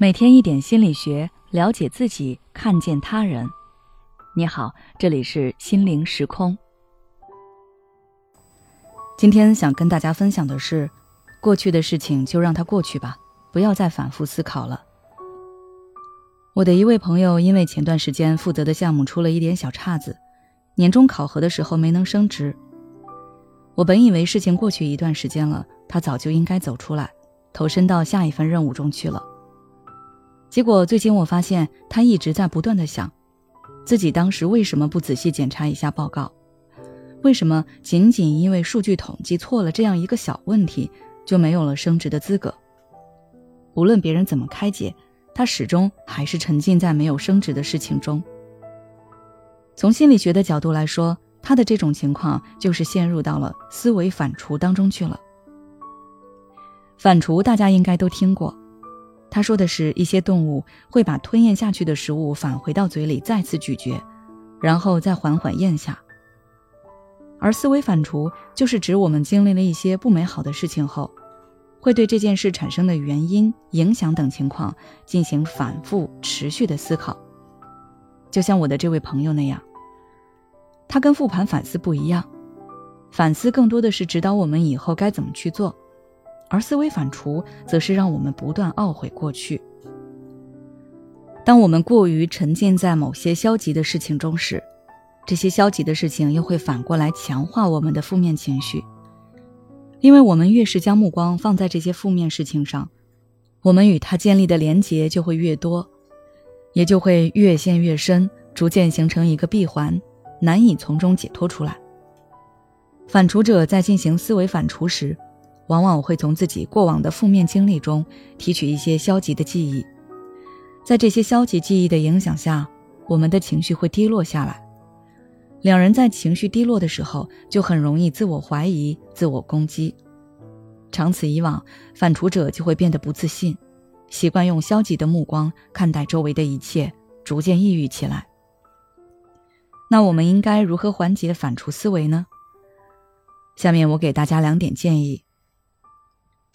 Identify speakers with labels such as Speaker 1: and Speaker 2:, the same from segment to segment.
Speaker 1: 每天一点心理学，了解自己，看见他人。你好，这里是心灵时空。今天想跟大家分享的是，过去的事情就让它过去吧，不要再反复思考了。我的一位朋友因为前段时间负责的项目出了一点小岔子，年终考核的时候没能升职。我本以为事情过去一段时间了，他早就应该走出来，投身到下一份任务中去了。结果最近我发现他一直在不断的想，自己当时为什么不仔细检查一下报告？为什么仅仅因为数据统计错了这样一个小问题，就没有了升职的资格？无论别人怎么开解，他始终还是沉浸在没有升职的事情中。从心理学的角度来说，他的这种情况就是陷入到了思维反刍当中去了。反刍大家应该都听过。他说的是一些动物会把吞咽下去的食物返回到嘴里再次咀嚼，然后再缓缓咽下。而思维反刍就是指我们经历了一些不美好的事情后，会对这件事产生的原因、影响等情况进行反复持续的思考。就像我的这位朋友那样，他跟复盘反思不一样，反思更多的是指导我们以后该怎么去做。而思维反刍，则是让我们不断懊悔过去。当我们过于沉浸在某些消极的事情中时，这些消极的事情又会反过来强化我们的负面情绪。因为我们越是将目光放在这些负面事情上，我们与它建立的连结就会越多，也就会越陷越深，逐渐形成一个闭环，难以从中解脱出来。反刍者在进行思维反刍时，往往会从自己过往的负面经历中提取一些消极的记忆，在这些消极记忆的影响下，我们的情绪会低落下来。两人在情绪低落的时候，就很容易自我怀疑、自我攻击。长此以往，反刍者就会变得不自信，习惯用消极的目光看待周围的一切，逐渐抑郁起来。那我们应该如何缓解反刍思维呢？下面我给大家两点建议。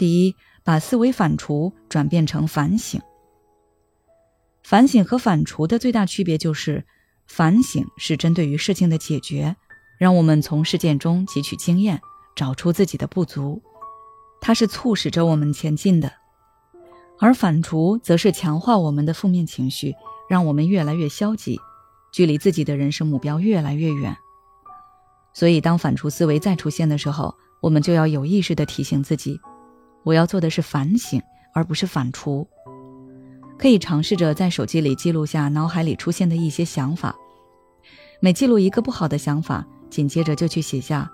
Speaker 1: 第一，把思维反刍转变成反省。反省和反刍的最大区别就是，反省是针对于事情的解决，让我们从事件中汲取经验，找出自己的不足，它是促使着我们前进的；而反刍则是强化我们的负面情绪，让我们越来越消极，距离自己的人生目标越来越远。所以，当反刍思维再出现的时候，我们就要有意识的提醒自己。我要做的是反省，而不是反刍。可以尝试着在手机里记录下脑海里出现的一些想法，每记录一个不好的想法，紧接着就去写下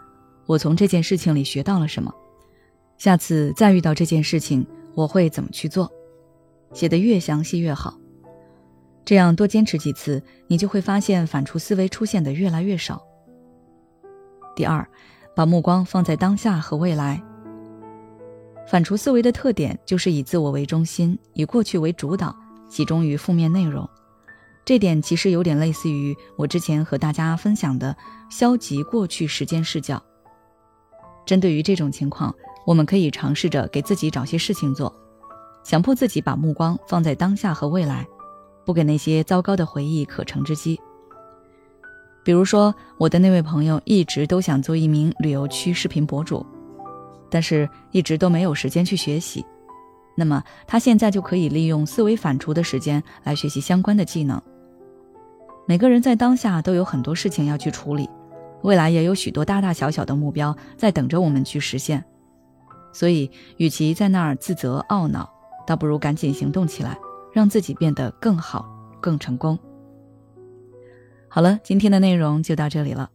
Speaker 1: 我从这件事情里学到了什么，下次再遇到这件事情我会怎么去做，写得越详细越好。这样多坚持几次，你就会发现反刍思维出现的越来越少。第二，把目光放在当下和未来。反刍思维的特点就是以自我为中心，以过去为主导，集中于负面内容。这点其实有点类似于我之前和大家分享的消极过去时间视角。针对于这种情况，我们可以尝试着给自己找些事情做，强迫自己把目光放在当下和未来，不给那些糟糕的回忆可乘之机。比如说，我的那位朋友一直都想做一名旅游区视频博主。但是，一直都没有时间去学习。那么，他现在就可以利用思维反刍的时间来学习相关的技能。每个人在当下都有很多事情要去处理，未来也有许多大大小小的目标在等着我们去实现。所以，与其在那儿自责懊恼，倒不如赶紧行动起来，让自己变得更好、更成功。好了，今天的内容就到这里了。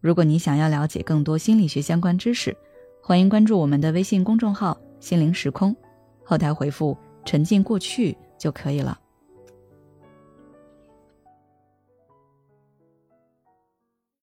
Speaker 1: 如果你想要了解更多心理学相关知识，欢迎关注我们的微信公众号“心灵时空”，后台回复“沉浸过去”就可以了。